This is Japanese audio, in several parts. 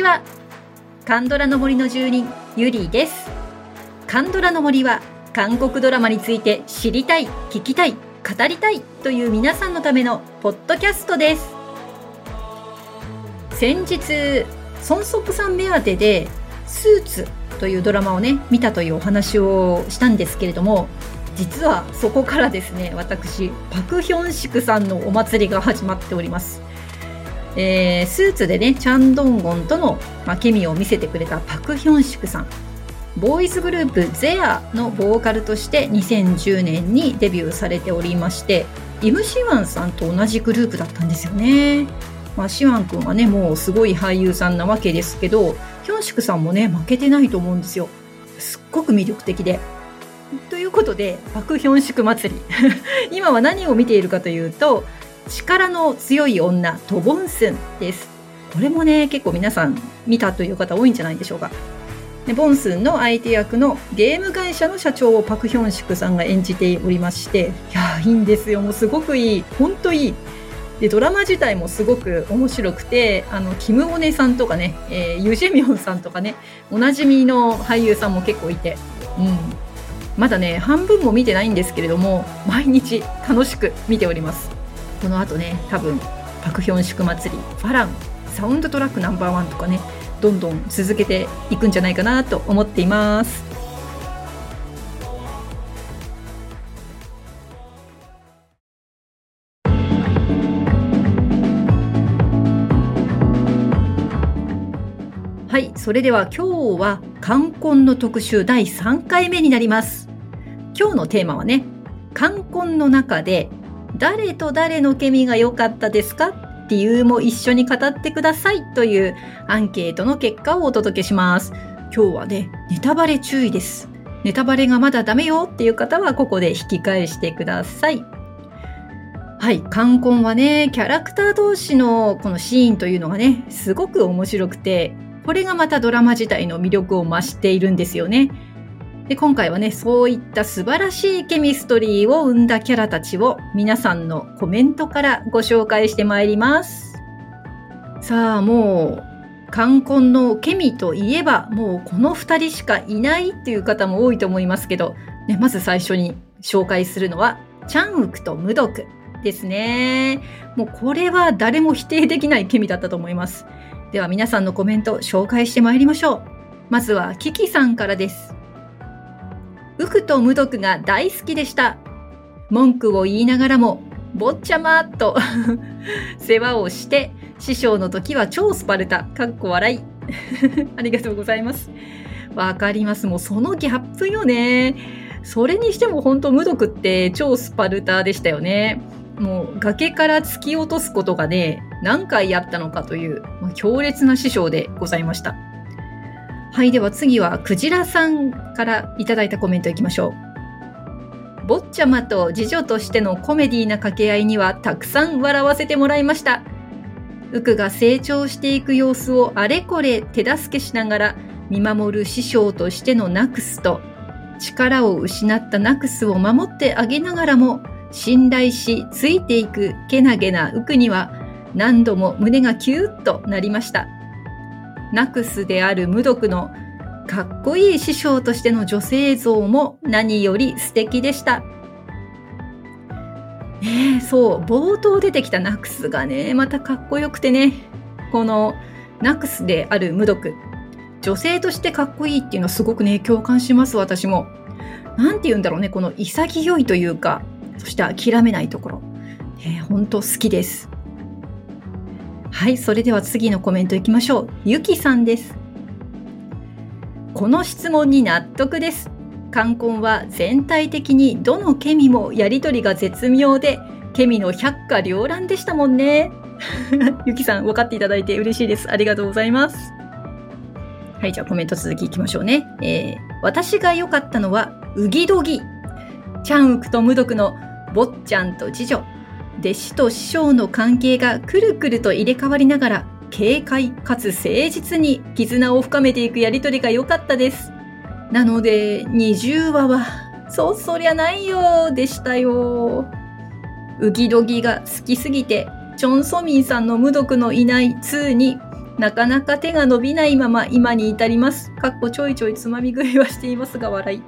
ちは。カンドラの森の住人ゆりです。カンドラの森は韓国ドラマについて知りたい聞きたい語りたいという皆さんのためのポッドキャストです。先日ソンソプさん目当てでスーツというドラマをね見たというお話をしたんですけれども実はそこからですね私パク・ヒョンシクさんのお祭りが始まっております。えー、スーツでねチャン・ドンゴンとの、まあ、ケミを見せてくれたパク・ヒョンシクさん。ボーイズグループゼアのボーカルとして2010年にデビューされておりましてイム・シワンさんと同じグループだったんですよね、まあ、シワン君はねもうすごい俳優さんなわけですけどヒョンシクさんもね負けてないと思うんですよ。すっごく魅力的で。ということでパク・ヒョンシク祭り。今は何を見ているかというと力の強い女トボンスンです。これもね結構皆さん見たという方多いんじゃないでしょうか。でボンスンの相手役のゲーム会社の社長をパク・ヒョンシクさんが演じておりましていやいいんですよ。もうすごくいい本当いい。でドラマ自体もすごく面白くてあのキム・オネさんとかね、えー、ユジェミョンさんとかねおなじみの俳優さんも結構いて、うん、まだね半分も見てないんですけれども毎日楽しく見ております。この後ね多分パクヒョン祝祭りファランサウンドトラックナンバーワンとかねどんどん続けていくんじゃないかなと思っています。はいそれでは今日は冠婚の特集第3回目になります。今日のテーマはね冠婚の中で誰と誰のケミが良かったですか理由も一緒に語ってくださいというアンケートの結果をお届けします。今日はね、ネタバレ注意です。ネタバレがまだダメよっていう方はここで引き返してください。はい、冠婚はね、キャラクター同士のこのシーンというのがね、すごく面白くて、これがまたドラマ自体の魅力を増しているんですよね。で今回はねそういった素晴らしいケミストリーを生んだキャラたちを皆さんのコメントからご紹介してまいります。さあもう冠婚のケミといえばもうこの2人しかいないっていう方も多いと思いますけど、ね、まず最初に紹介するのはチャンウクとムドクですね。もうこれは誰も否定できないケミだったと思います。では皆さんのコメント紹介してまいりましょう。まずはキキさんからです。ウクと無毒が大好きでした。文句を言いながらも、坊ちゃまと 世話をして、師匠の時は超スパルタ、かっこ笑い。ありがとうございます。わかります。もうそのギャップよね。それにしても本当無毒って超スパルタでしたよね。もう崖から突き落とすことがね、何回やったのかという、まあ、強烈な師匠でございました。はい、では次はクジラさんからいただいたコメントいきましょう。坊ちゃまと次女としてのコメディーな掛け合いにはたくさん笑わせてもらいました。ウクが成長していく様子をあれこれ手助けしながら見守る師匠としてのナクスと力を失ったナクスを守ってあげながらも信頼しついていくけなげなウクには何度も胸がキューッとなりました。ナクスである無毒のかっこいい師匠としての女性像も何より素敵でした。ねえ、そう、冒頭出てきたナクスがね、またかっこよくてね、このナクスである無毒、女性としてかっこいいっていうのはすごくね、共感します、私も。なんて言うんだろうね、この潔いというか、そして諦めないところ。えー、本当好きです。はい、それでは次のコメントいきましょう。ゆきさんです。この質問に納得です。冠婚は全体的にどのケミもやりとりが絶妙で、ケミの百花繚乱でしたもんね。ゆきさん、分かっていただいて嬉しいです。ありがとうございます。はい、じゃあコメント続きいきましょうね。えー、私が良かったのは、うぎどぎ。チャンウクと無毒の坊ちゃんと次女。弟子と師匠の関係がくるくると入れ替わりながら軽快かつ誠実に絆を深めていくやりとりが良かったです。なので20話はそうそりゃないよでしたよ。ウギドギが好きすぎてチョン・ソミンさんの無毒のいない2になかなか手が伸びないまま今に至ります。かっこちょいちょいつまみ食いはしていますが笑い。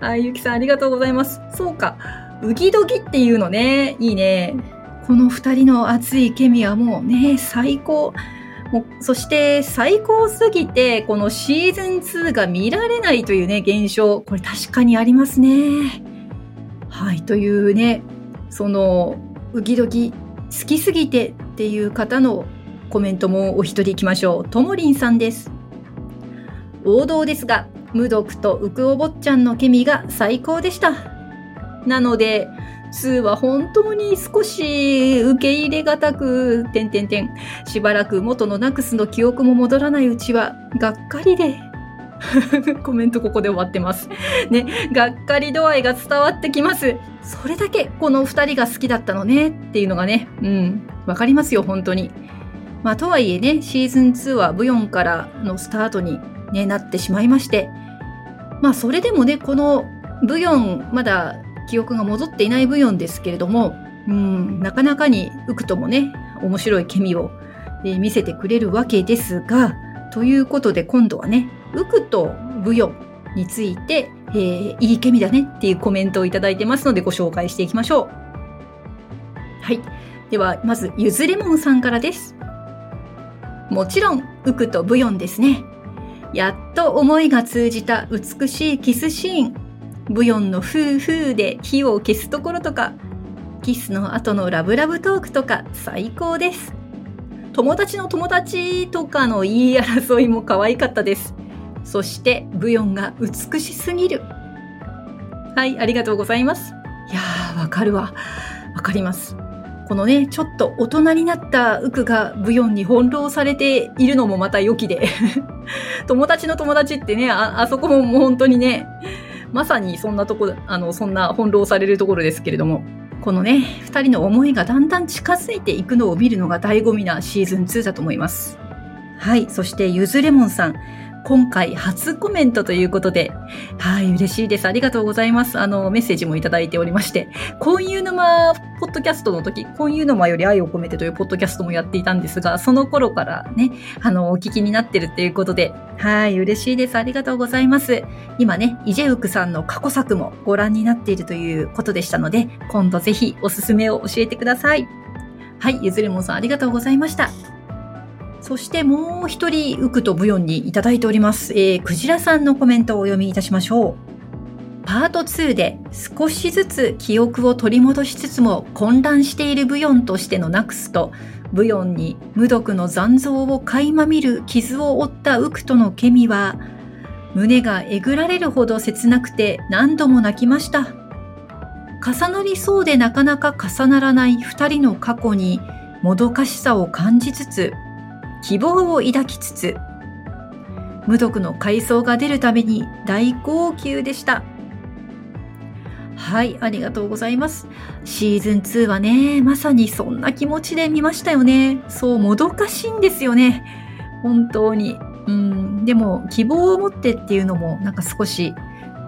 はい、ゆきさんありがとうございます。そうか。うぎどぎっていうのね。いいね。この二人の熱いケミはもうね、最高。もそして最高すぎて、このシーズン2が見られないというね、現象。これ確かにありますね。はい、というね、その、うぎどぎ好きすぎてっていう方のコメントもお一人行きましょう。ともりんさんです。王道ですが、無毒とウクオ坊ちゃんのケミが最高でした。なので、2は本当に少し受け入れがたく、てんてんてん。しばらく元のナクスの記憶も戻らないうちは、がっかりで。コメントここで終わってます。ね、がっかり度合いが伝わってきます。それだけこの二人が好きだったのねっていうのがね、うん、わかりますよ、本当に。まあ、とはいえね、シーズン2はブヨンからのスタートに、ね、なってしまいまして、まあ、それでもね、このブヨン、まだ記憶が戻っていないブヨンですけれども、うん、なかなかにウクともね、面白いケミを、えー見せてくれるわけですが、ということで今度はね、ウクとブヨンについて、えーいいケミだねっていうコメントをいただいてますのでご紹介していきましょう。はい。では、まず、ゆずレモンさんからです。もちろん、ウクとブヨンですね。やっと思いが通じた美しいキスシーン。ブヨンのフーフーで火を消すところとか、キスの後のラブラブトークとか最高です。友達の友達とかの言い争いも可愛かったです。そして、ブヨンが美しすぎる。はい、ありがとうございます。いやー、わかるわ。わかります。このね、ちょっと大人になったウクがブヨンに翻弄されているのもまた良きで。友達の友達ってね、あ、あそこももう本当にね、まさにそんなとこ、あの、そんな翻弄されるところですけれども、このね、二人の思いがだんだん近づいていくのを見るのが醍醐味なシーズン2だと思います。はい、そしてゆずレモンさん。今回初コメントということで、はい、嬉しいです。ありがとうございます。あの、メッセージもいただいておりまして、婚友沼ポッドキャストの時、婚友沼より愛を込めてというポッドキャストもやっていたんですが、その頃からね、あの、お聞きになってるっていうことで、はい、嬉しいです。ありがとうございます。今ね、イジェウクさんの過去作もご覧になっているということでしたので、今度ぜひおすすめを教えてください。はい、ゆずれもんさんありがとうございました。そしてもう一人、ウクとブヨンにいただいております。えー、クジラさんのコメントをお読みいたしましょう。パート2で少しずつ記憶を取り戻しつつも混乱しているブヨンとしてのナクスと、ブヨンに無毒の残像を垣間見る傷を負ったウクとのケミは、胸がえぐられるほど切なくて何度も泣きました。重なりそうでなかなか重ならない二人の過去にもどかしさを感じつつ、希望を抱きつつ、無毒の階層が出るために大号泣でした。はい、ありがとうございます。シーズン2はね、まさにそんな気持ちで見ましたよね。そう、もどかしいんですよね。本当に。うん、でも、希望を持ってっていうのも、なんか少し、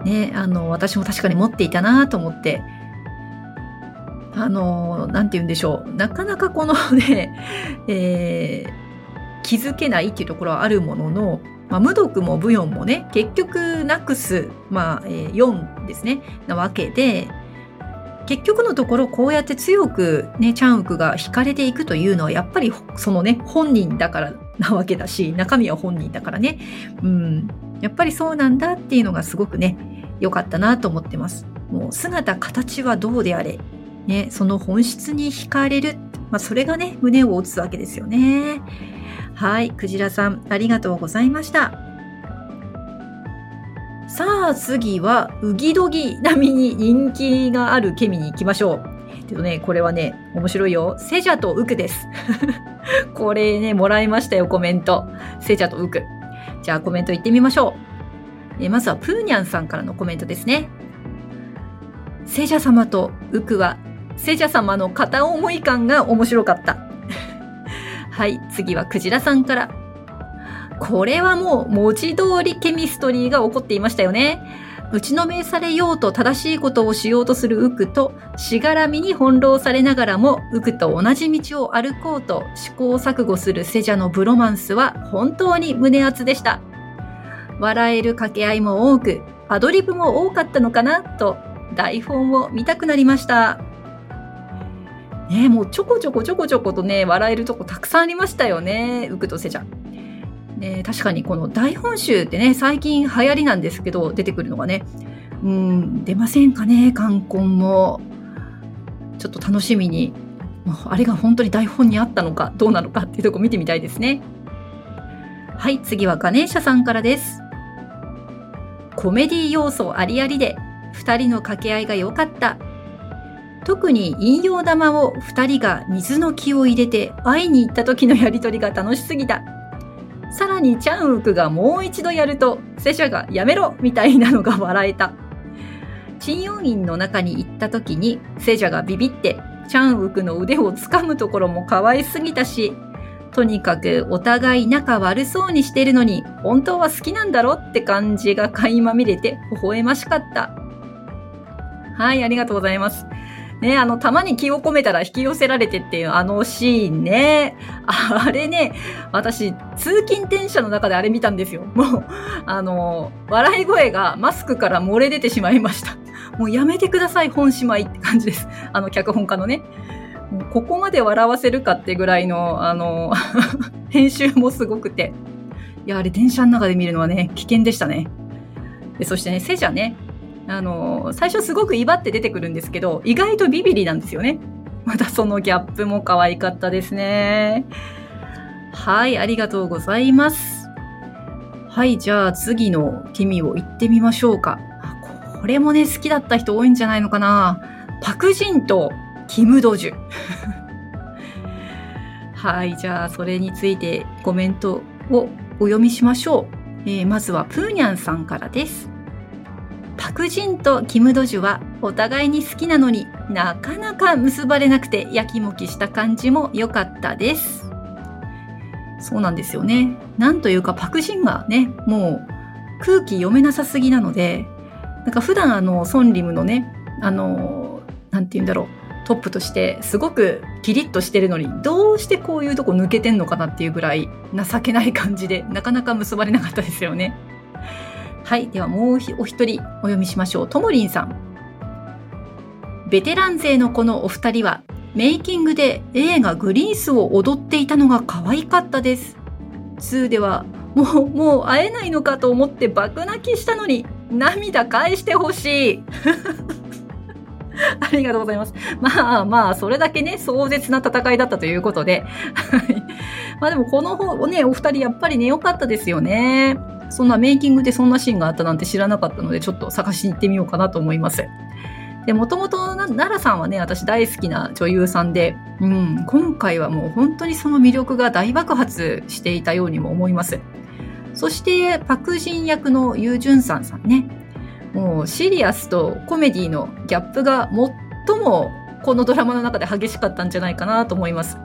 ね、あの、私も確かに持っていたなと思って、あの、なんて言うんでしょう。なかなかこのね、えー気づけないっていうところはあるものの、まあ、無毒もブヨンもね、結局ナクス、まあ、えー4ですね、なわけで、結局のところこうやって強くね、チャンウクが惹かれていくというのは、やっぱりそのね、本人だからなわけだし、中身は本人だからね、うん、やっぱりそうなんだっていうのがすごくね、良かったなと思ってます。もう姿、形はどうであれ、ね、その本質に惹かれる、まあ、それがね、胸を打つわけですよね。はい、クジラさん、ありがとうございました。さあ、次は、ウギドギ並みに人気があるケミに行きましょう。えっとね、これはね、面白いよ。セジャとウクです。これね、もらいましたよ、コメント。セジャとウク。じゃあ、コメント行ってみましょう。えまずは、プーニャンさんからのコメントですね。セジャ様とウクは、セジャ様の片思い感が面白かった。はい、次はクジラさんから。これはもう文字通りケミストリーが起こっていましたよね。打ちのめされようと正しいことをしようとするウクと、しがらみに翻弄されながらも、ウクと同じ道を歩こうと試行錯誤するセジャのブロマンスは本当に胸熱でした。笑える掛け合いも多く、アドリブも多かったのかなと、台本を見たくなりました。ねもうちょこちょこちょこちょことね、笑えるとこたくさんありましたよね、ウクとセジャ。ね、確かにこの台本集ってね、最近流行りなんですけど、出てくるのがね、うん、出ませんかね、冠婚も。ちょっと楽しみに、あれが本当に台本にあったのか、どうなのかっていうとこ見てみたいですね。はい、次はガネーシャさんからです。コメディ要素ありありで、2人の掛け合いが良かった。特に引用玉を2人が水の気を入れて会いに行った時のやりとりが楽しすぎた。さらにチャンウクがもう一度やると、セシャがやめろみたいなのが笑えた。チン院の中に行った時に、セジャがビビって、チャンウクの腕を掴むところも可愛すぎたし、とにかくお互い仲悪そうにしてるのに、本当は好きなんだろって感じが垣間見れて微笑ましかった。はい、ありがとうございます。ね、あの、玉に気を込めたら引き寄せられてっていうあのシーンね。あれね、私、通勤電車の中であれ見たんですよ。もう、あの、笑い声がマスクから漏れ出てしまいました。もうやめてください、本姉妹って感じです。あの、脚本家のね。ここまで笑わせるかってぐらいの、あの、編集もすごくて。いや、あれ電車の中で見るのはね、危険でしたね。でそしてね、セジャね、あの、最初すごく威張って出てくるんですけど、意外とビビリなんですよね。またそのギャップも可愛かったですね。はい、ありがとうございます。はい、じゃあ次の君を行ってみましょうか。これもね、好きだった人多いんじゃないのかな。パクジンとキムドジュ。はい、じゃあそれについてコメントをお読みしましょう。えー、まずはプーニャンさんからです。パクジンとキムドジュはお互いに好きなのになかなか結ばれなくてやきもきした感じも良かったです。そうなんですよね。なんというかパクジンがね、もう空気読めなさすぎなので、なんか普段あの、ソンリムのね、あの、なんて言うんだろう、トップとしてすごくキリッとしてるのに、どうしてこういうとこ抜けてんのかなっていうぐらい情けない感じで、なかなか結ばれなかったですよね。はい。ではもうお一人お読みしましょう。ともりんさん。ベテラン勢のこのお二人は、メイキングで映画グリースを踊っていたのが可愛かったです。2では、もう、もう会えないのかと思って爆泣きしたのに、涙返してほしい。ありがとうございます。まあまあ、それだけね、壮絶な戦いだったということで。まあでも、この方、ね、お二人やっぱりね、良かったですよね。そんなメイキングでそんなシーンがあったなんて知らなかったので、ちょっと探しに行ってみようかなと思います。で、もともと奈良さんはね、私大好きな女優さんで、うん、今回はもう本当にその魅力が大爆発していたようにも思います。そして、パクジン役のユージュンサンさんね。もうシリアスとコメディのギャップが最もこのドラマの中で激しかったんじゃないかなと思います。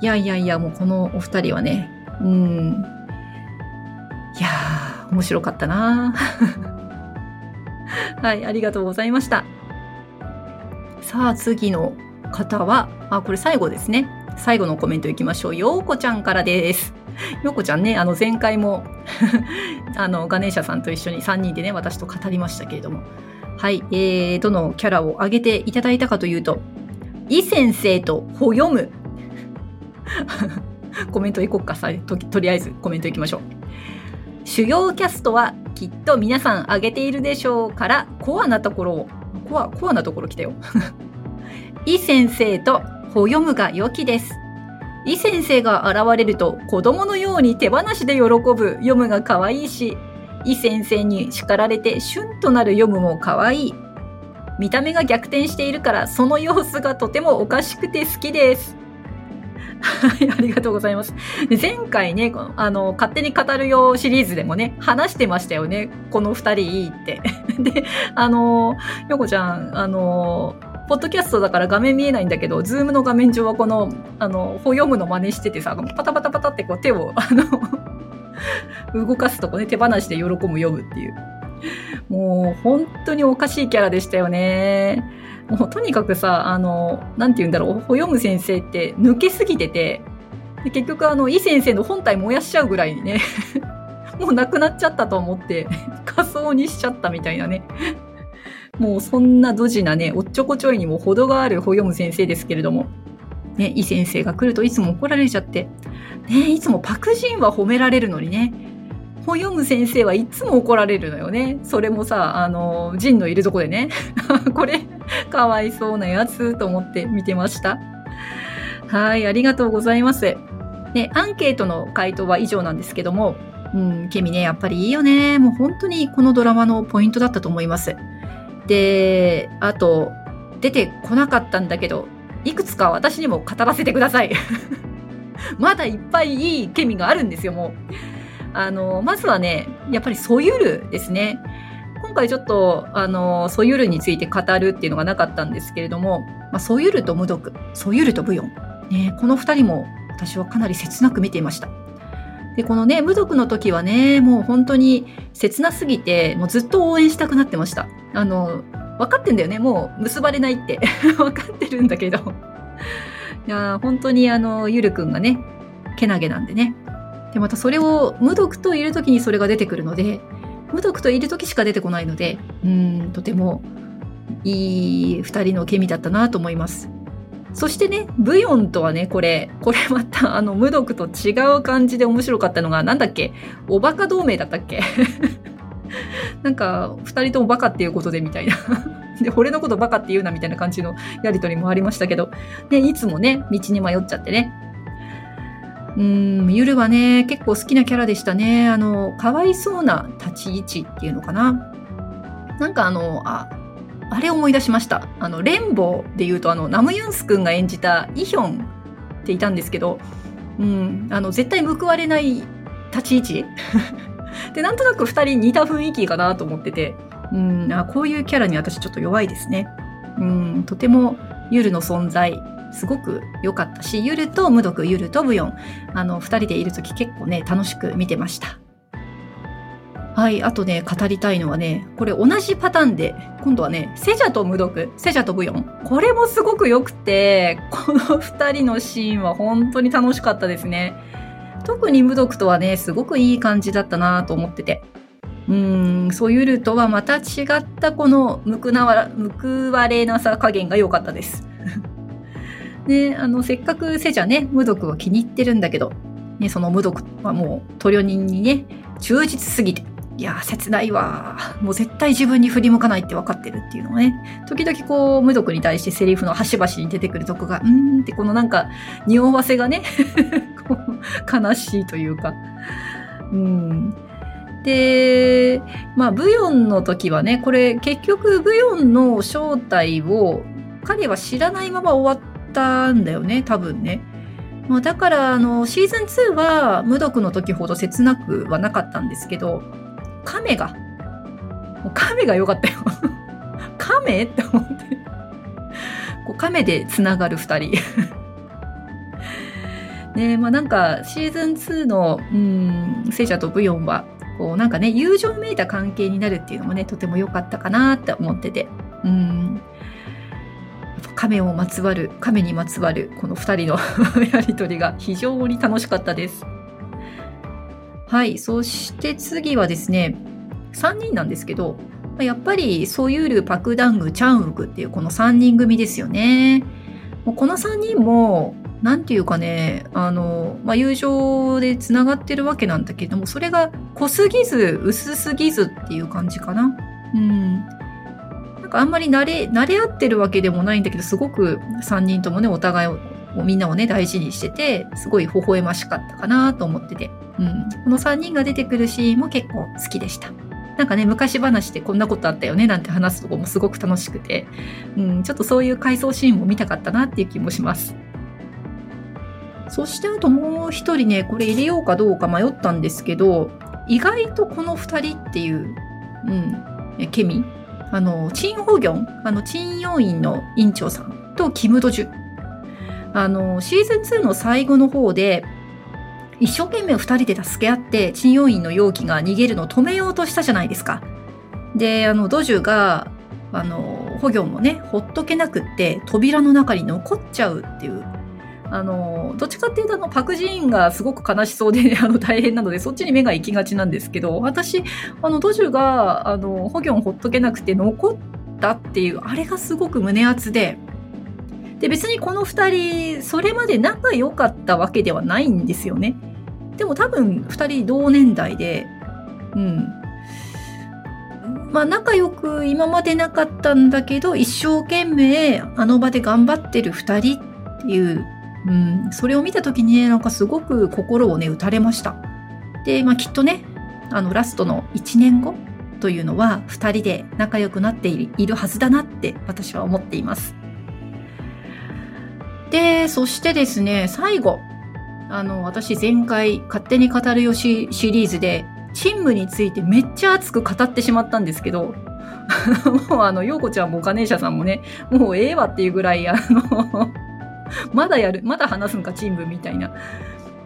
いやいやいや、もうこのお二人はね、うん、いやー、面白かったな はい、ありがとうございました。さあ、次の方は、あ、これ最後ですね。最後のコメントいきましょう。ようこちゃんからです。ようこちゃんね、あの前回も あの、ガネーシャさんと一緒に3人でね、私と語りましたけれども。はい、えー、どのキャラを挙げていただいたかというと、イ先生とほ読む。コメントいこうかさと、とりあえずコメントいきましょう。主要キャストはきっと皆さん挙げているでしょうからコアなところをコアコアなところ来たよ。イ先生とほ読むが良きです。イ先生が現れると子供のように手放しで喜ぶ。読むが可愛いしイ先生に叱られてシュンとなる読むも可愛い。見た目が逆転しているからその様子がとてもおかしくて好きです。はい、ありがとうございます。で前回ね、あの、勝手に語るよシリーズでもね、話してましたよね。この二人いいって。で、あの、ヨコちゃん、あの、ポッドキャストだから画面見えないんだけど、ズームの画面上はこの、あの、ほ読むの真似しててさ、パタパタパタってこう手を、あの 動かすとこね、手放しで喜ぶ読むっていう。もう本当におかしいキャラでしたよね。もうとにかくさ、あの、なんて言うんだろう、ほよむ先生って抜けすぎてて、で結局あの、い先生の本体燃やしちゃうぐらいにね、もうなくなっちゃったと思って、仮装にしちゃったみたいなね。もうそんなドジなね、おっちょこちょいにも程があるほよむ先生ですけれども、ね、い先生が来るといつも怒られちゃって、ね、いつもパクジンは褒められるのにね、ほよむ先生はいつも怒られるのよね。それもさ、あの、ジンのいるとこでね。これ、かわいそうなやつと思って見てました。はい、ありがとうございます。ね、アンケートの回答は以上なんですけども、うん、ケミね、やっぱりいいよね。もう本当にこのドラマのポイントだったと思います。で、あと、出てこなかったんだけど、いくつか私にも語らせてください。まだいっぱいいいケミがあるんですよ、もう。あの、まずはね、やっぱりソユルですね。今回ちょっと、あの、ソユルについて語るっていうのがなかったんですけれども、まあ、ソユルと無毒、ソユルとブヨン。ね、この二人も私はかなり切なく見ていました。で、このね、無毒の時はね、もう本当に切なすぎて、もうずっと応援したくなってました。あの、分かってんだよね。もう結ばれないって。分かってるんだけど。いや本当にあの、ゆるくんがね、けなげなんでね。で、またそれを無毒といる時にそれが出てくるので、無毒といる時しか出てこないので、うん、とてもいい二人のケミだったなと思います。そしてね、ブヨンとはね、これ、これまた、あの、無毒と違う感じで面白かったのが、なんだっけ？おバカ同盟だったっけ？なんか、二人ともバカっていうことでみたいな で、俺のことバカって言うなみたいな感じのやりとりもありましたけど、ね、いつもね、道に迷っちゃってね。うん、ゆるはね、結構好きなキャラでしたね。あの、かわいそうな立ち位置っていうのかな。なんかあの、あ、あれ思い出しました。あの、レンボーで言うと、あの、ナムユンス君が演じたイヒョンっていたんですけど、うん、あの、絶対報われない立ち位置 で、なんとなく二人似た雰囲気かなと思ってて、うん、あこういうキャラに私ちょっと弱いですね。うん、とてもユルの存在、すごく良かったし、ユルと無毒、ユルとブヨン、あの、二人でいるとき結構ね、楽しく見てました。はい。あとね、語りたいのはね、これ同じパターンで、今度はね、セジャと無毒、セジャとブヨン。これもすごく良くて、この二人のシーンは本当に楽しかったですね。特に無毒とはね、すごくいい感じだったなと思ってて。うーん、そういうルとはまた違ったこの報わ報われなさ加減が良かったです。ね、あの、せっかくセジャね、無毒は気に入ってるんだけど、ね、その無毒はもう、トリオ人にね、忠実すぎて、いや切ないわもう絶対自分に振り向かないって分かってるっていうのがね時々こう無毒に対してセリフの端々に出てくるとこがうーんってこのなんか匂わせがね 悲しいというか。うん。でまあブヨンの時はねこれ結局ブヨンの正体を彼は知らないまま終わってたんだよね多分ね。まあ、だからあのシーズン2は無毒の時ほど切なくはなかったんですけど亀が、もう亀が良かったよ。亀って思って。こう亀でつながる二人。ねまあなんかシーズン2の、うん、聖者とブヨンは、こうなんかね、友情めいた関係になるっていうのもね、とても良かったかなって思ってて。うん。亀をまつわる、亀にまつわる、この二人の やりとりが非常に楽しかったです。はい。そして次はですね、3人なんですけど、やっぱりソユール、パクダング、チャンウクっていうこの3人組ですよね。もうこの3人も、なんていうかね、あの、まあ、友情で繋がってるわけなんだけども、それが濃すぎず、薄すぎずっていう感じかな。うん。かあんまり慣れ、慣れ合ってるわけでもないんだけど、すごく3人ともね、お互いを、みんなをね、大事にしてて、すごい微笑ましかったかなと思ってて。うん、この3人が出てくるシーンも結構好きでした。なんかね、昔話でこんなことあったよねなんて話すとこもすごく楽しくて、うん、ちょっとそういう回想シーンも見たかったなっていう気もします。そしてあともう一人ね、これ入れようかどうか迷ったんですけど、意外とこの二人っていう、うん、ケミ、あの、チンホギョン、あの、チンヨ院の院長さんとキムドジュ。あの、シーズン2の最後の方で、一生懸命二人で助け合って、鎮陽院の容器が逃げるのを止めようとしたじゃないですか。であのドジュがあのホギョンもねほっとけなくって扉の中に残っちゃうっていうあのどっちかっていうとあのパク・ジーンがすごく悲しそうで あの大変なのでそっちに目が行きがちなんですけど私あのドジュがあのホギョンほっとけなくて残ったっていうあれがすごく胸熱でで別にこの2人それまで仲良かったわけではないんですよね。でも多分2人同年代でうん。まあ仲良く今までなかったんだけど一生懸命あの場で頑張ってる2人っていううん、それを見た時にねなんかすごく心をね打たれました。で、まあ、きっとねあのラストの1年後というのは2人で仲良くなっているはずだなって私は思っています。でそしてですね最後あの私前回「勝手に語るよし」シリーズでチンムについてめっちゃ熱く語ってしまったんですけど もうあの陽子ちゃんもガネーシャさんもねもうええわっていうぐらいあのまだやる、まだ話すんか、チームみたいな。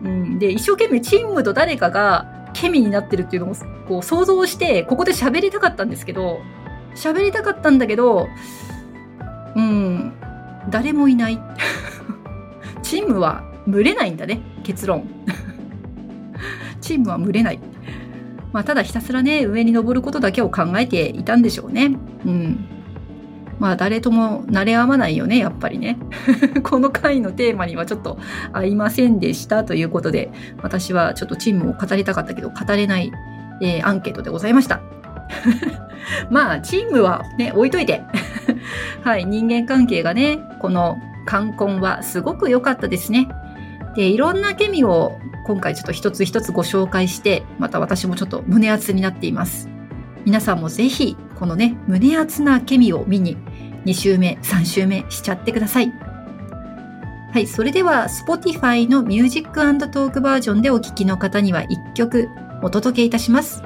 うん、で、一生懸命チームと誰かがケミになってるっていうのをこう想像して、ここで喋りたかったんですけど、喋りたかったんだけど、うん、誰もいない。チームは群れないんだね、結論。チームは群れない。まあ、ただひたすらね、上に登ることだけを考えていたんでしょうね。うん。まあ誰とも慣れ合わないよね、やっぱりね。この回のテーマにはちょっと合いませんでしたということで、私はちょっとチームを語りたかったけど、語れない、えー、アンケートでございました。まあ、チームはね、置いといて。はい、人間関係がね、この冠婚はすごく良かったですね。で、いろんなケミを今回ちょっと一つ一つご紹介して、また私もちょっと胸熱になっています。皆さんもぜひ、このね、胸熱なケミを見に2週目、3週目しちゃってください。はい、それでは Spotify の Music Talk バージョンでお聴きの方には1曲お届けいたします。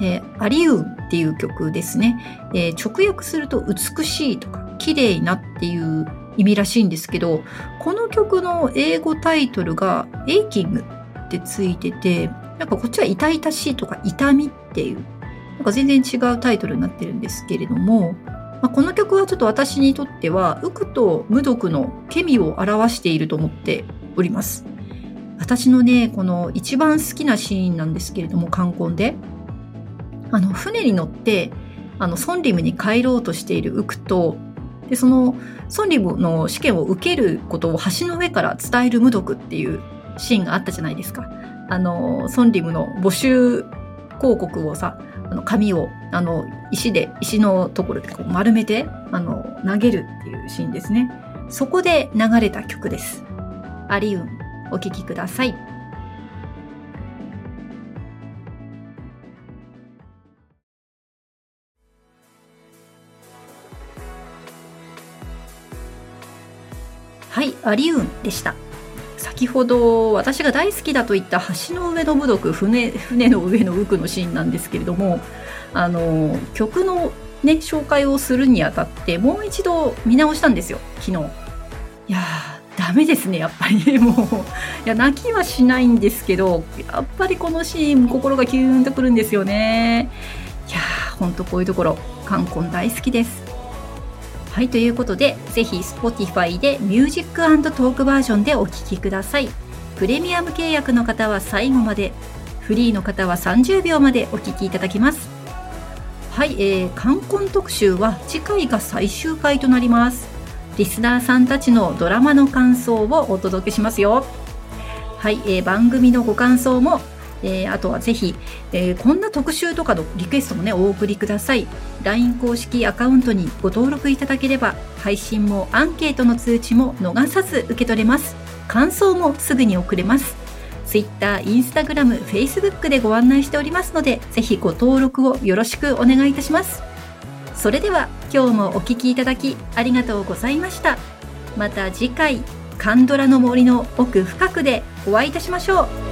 えー、アリウンっていう曲ですね、えー、直訳すると美しいとか綺麗なっていう意味らしいんですけど、この曲の英語タイトルがエイキングってついてて、なんかこっちは痛々しいとか痛みっていう、なんか全然違うタイトルになってるんですけれども、まあ、この曲はちょっと私にとっては、ウクと無毒のケミを表していると思っております。私のね、この一番好きなシーンなんですけれども、冠婚で。あの、船に乗って、あの、ソンリムに帰ろうとしているウクと、で、その、ソンリムの試験を受けることを橋の上から伝える無毒っていうシーンがあったじゃないですか。あの、ソンリムの募集広告をさ、あの紙をあの石で石のところでこう丸めてあの投げるっていうシーンですね。そこで流れた曲です。アリウンお聴きください。はいアリウンでした。先ほど私が大好きだと言った橋の上の武毒船船の上の浮くのシーンなんですけれどもあの曲のね紹介をするにあたってもう一度見直したんですよ昨日。いやーダメですねやっぱり。もういや泣きはしないんですけどやっぱりこのシーン心がキューンとくるんですよね。いやーほんとこういうところ冠婚大好きです。はい、ということで、ぜひ Spotify で Music Talk バージョンでお聴きください。プレミアム契約の方は最後まで、フリーの方は30秒までお聴きいただきます。はい、えー、冠婚特集は次回が最終回となります。リスナーさんたちのドラマの感想をお届けしますよ。はい、えー、番組のご感想もえー、あとはぜひ、えー、こんな特集とかのリクエストもね、お送りください。LINE 公式アカウントにご登録いただければ、配信もアンケートの通知も逃さず受け取れます。感想もすぐに送れます。Twitter、Instagram、Facebook でご案内しておりますので、ぜひご登録をよろしくお願いいたします。それでは、今日もお聴きいただきありがとうございました。また次回、カンドラの森の奥深くでお会いいたしましょう。